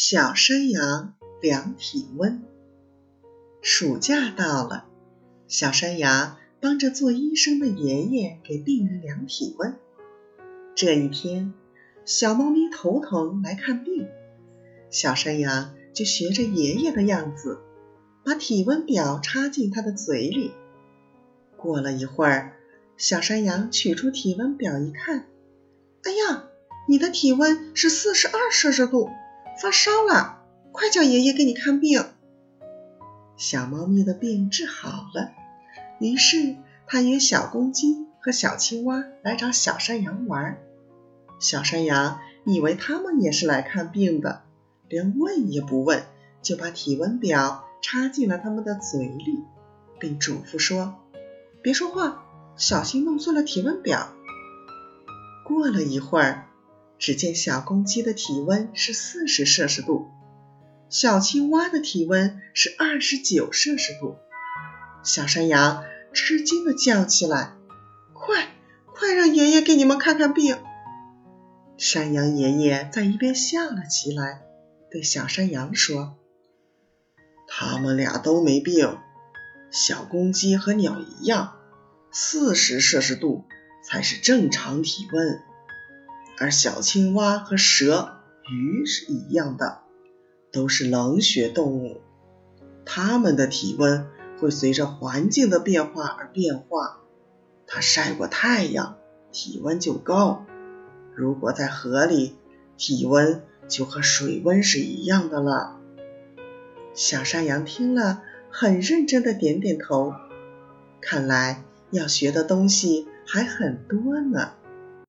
小山羊量体温。暑假到了，小山羊帮着做医生的爷爷给病人量体温。这一天，小猫咪头疼来看病，小山羊就学着爷爷的样子，把体温表插进它的嘴里。过了一会儿，小山羊取出体温表一看，哎呀，你的体温是四十二摄氏度。发烧了，快叫爷爷给你看病。小猫咪的病治好了，于是它约小公鸡和小青蛙来找小山羊玩。小山羊以为他们也是来看病的，连问也不问，就把体温表插进了他们的嘴里，并嘱咐说：“别说话，小心弄碎了体温表。”过了一会儿。只见小公鸡的体温是四十摄氏度，小青蛙的体温是二十九摄氏度。小山羊吃惊的叫起来：“快，快让爷爷给你们看看病！”山羊爷爷在一边笑了起来，对小山羊说：“他们俩都没病，小公鸡和鸟一样，四十摄氏度才是正常体温。”而小青蛙和蛇、鱼是一样的，都是冷血动物。它们的体温会随着环境的变化而变化。它晒过太阳，体温就高；如果在河里，体温就和水温是一样的了。小山羊听了，很认真的点点头。看来要学的东西还很多呢。